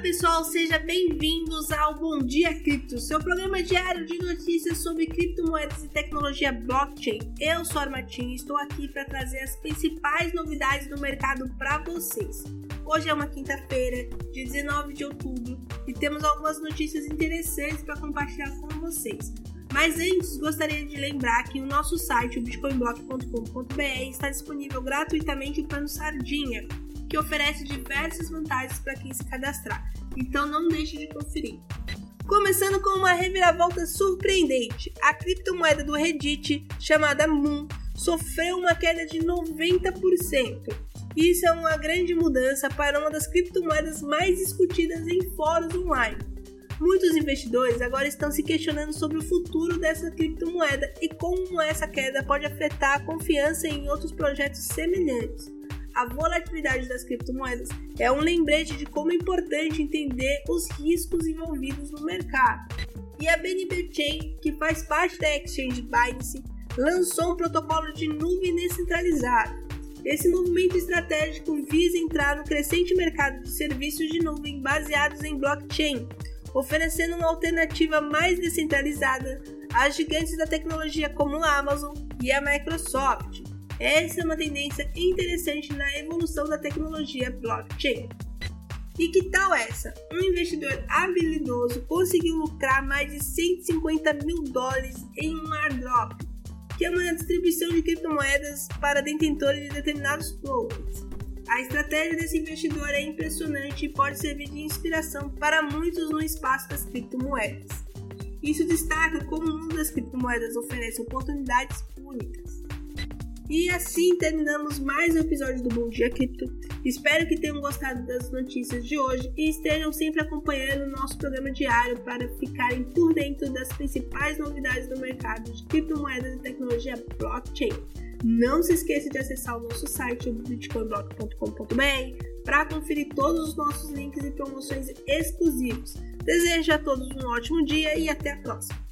pessoal, sejam bem-vindos ao Bom Dia Cripto, seu programa diário de notícias sobre criptomoedas e tecnologia blockchain. Eu sou a Armatinho e estou aqui para trazer as principais novidades do mercado para vocês. Hoje é uma quinta-feira, dia 19 de outubro, e temos algumas notícias interessantes para compartilhar com vocês. Mas antes, gostaria de lembrar que o nosso site, o bitcoinblock.com.br, está disponível gratuitamente o Sardinha, que oferece diversas vantagens para quem se cadastrar. Então não deixe de conferir. Começando com uma reviravolta surpreendente, a criptomoeda do Reddit, chamada Moon, sofreu uma queda de 90%. Isso é uma grande mudança para uma das criptomoedas mais discutidas em fóruns online. Muitos investidores agora estão se questionando sobre o futuro dessa criptomoeda e como essa queda pode afetar a confiança em outros projetos semelhantes a volatilidade das criptomoedas é um lembrete de como é importante entender os riscos envolvidos no mercado. E a BNB Chain, que faz parte da exchange Binance, lançou um protocolo de nuvem descentralizada. Esse movimento estratégico visa entrar no crescente mercado de serviços de nuvem baseados em blockchain, oferecendo uma alternativa mais descentralizada às gigantes da tecnologia como a Amazon e a Microsoft. Essa é uma tendência interessante na evolução da tecnologia blockchain. E que tal essa? Um investidor habilidoso conseguiu lucrar mais de 150 mil dólares em um airdrop, que é uma distribuição de criptomoedas para detentores de determinados tokens. A estratégia desse investidor é impressionante e pode servir de inspiração para muitos no espaço das criptomoedas. Isso destaca como o mundo das criptomoedas oferece oportunidades únicas. E assim terminamos mais um episódio do Bom Dia Cripto. Espero que tenham gostado das notícias de hoje e estejam sempre acompanhando o nosso programa diário para ficarem por dentro das principais novidades do mercado de criptomoedas e tecnologia blockchain. Não se esqueça de acessar o nosso site bitcoinblock.com.br para conferir todos os nossos links e promoções exclusivos. Desejo a todos um ótimo dia e até a próxima!